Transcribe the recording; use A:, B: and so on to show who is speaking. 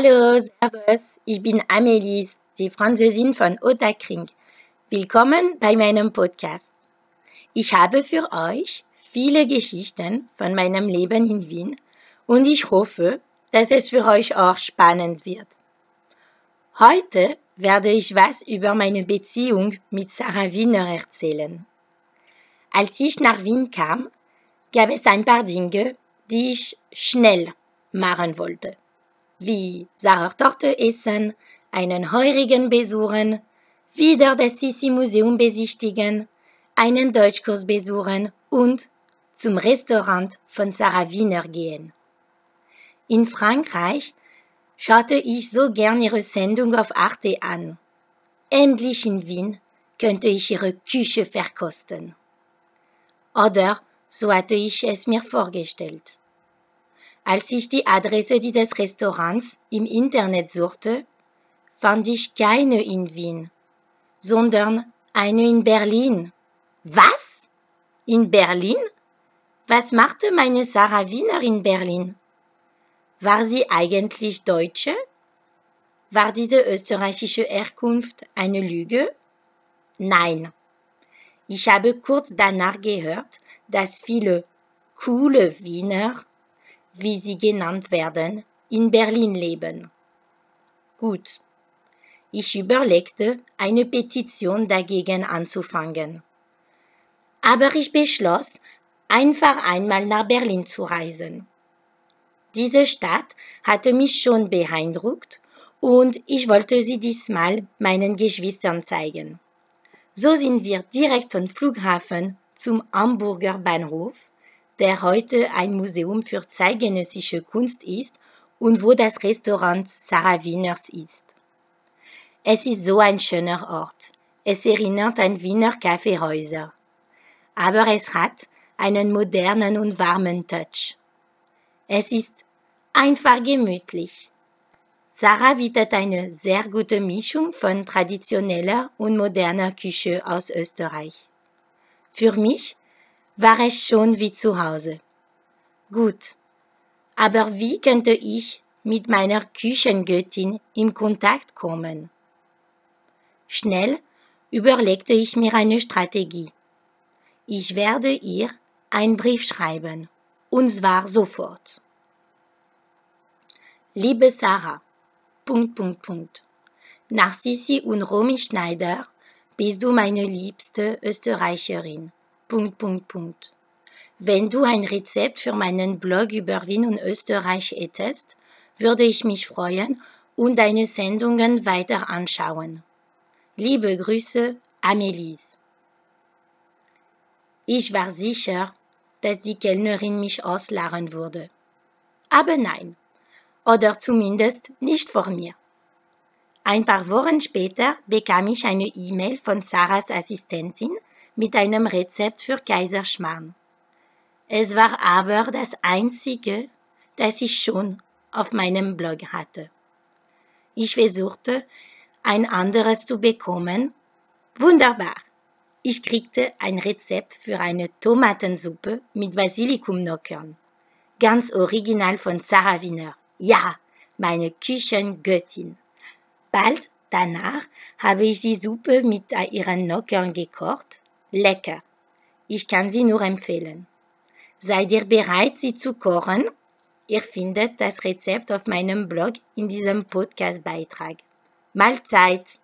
A: Hallo, Servus, ich bin Amelie, die Französin von Ottakring. Willkommen bei meinem Podcast. Ich habe für euch viele Geschichten von meinem Leben in Wien und ich hoffe, dass es für euch auch spannend wird. Heute werde ich was über meine Beziehung mit Sarah Wiener erzählen. Als ich nach Wien kam, gab es ein paar Dinge, die ich schnell machen wollte, wie Sarah Torte essen, einen Heurigen besuchen, wieder das Sissi-Museum besichtigen, einen Deutschkurs besuchen und zum Restaurant von Sarah Wiener gehen. In Frankreich schaute ich so gern ihre Sendung auf Arte an. Endlich in Wien könnte ich ihre Küche verkosten. Oder so hatte ich es mir vorgestellt. Als ich die Adresse dieses Restaurants im Internet suchte, fand ich keine in Wien, sondern eine in Berlin. Was? In Berlin? Was machte meine Sarah Wiener in Berlin? War sie eigentlich Deutsche? War diese österreichische Herkunft eine Lüge? Nein. Ich habe kurz danach gehört, dass viele coole Wiener wie sie genannt werden, in Berlin leben. Gut. Ich überlegte, eine Petition dagegen anzufangen. Aber ich beschloss, einfach einmal nach Berlin zu reisen. Diese Stadt hatte mich schon beeindruckt und ich wollte sie diesmal meinen Geschwistern zeigen. So sind wir direkt vom Flughafen zum Hamburger Bahnhof der heute ein Museum für zeitgenössische Kunst ist und wo das Restaurant Sarah Wieners ist. Es ist so ein schöner Ort. Es erinnert an Wiener Kaffeehäuser. Aber es hat einen modernen und warmen Touch. Es ist einfach gemütlich. Sarah bietet eine sehr gute Mischung von traditioneller und moderner Küche aus Österreich. Für mich war es schon wie zu Hause. Gut, aber wie könnte ich mit meiner Küchengöttin in Kontakt kommen? Schnell überlegte ich mir eine Strategie. Ich werde ihr einen Brief schreiben, und zwar sofort. Liebe Sarah, Punkt, Punkt, Punkt. Nach Sissi und Romy Schneider bist du meine liebste Österreicherin. Punkt, Punkt, Punkt. Wenn du ein Rezept für meinen Blog über Wien und Österreich hättest, würde ich mich freuen und deine Sendungen weiter anschauen. Liebe Grüße, Amelie. Ich war sicher, dass die Kellnerin mich auslachen würde. Aber nein, oder zumindest nicht vor mir. Ein paar Wochen später bekam ich eine E-Mail von Sarahs Assistentin, mit einem Rezept für Kaiserschmarrn. Es war aber das einzige, das ich schon auf meinem Blog hatte. Ich versuchte, ein anderes zu bekommen. Wunderbar! Ich kriegte ein Rezept für eine Tomatensuppe mit Basilikumnockern. Ganz original von Sarah Wiener. Ja, meine Küchengöttin. Bald danach habe ich die Suppe mit ihren Nockern gekocht Lecker. Ich kann sie nur empfehlen. Seid ihr bereit, sie zu kochen? Ihr findet das Rezept auf meinem Blog in diesem Podcast-Beitrag. Mahlzeit!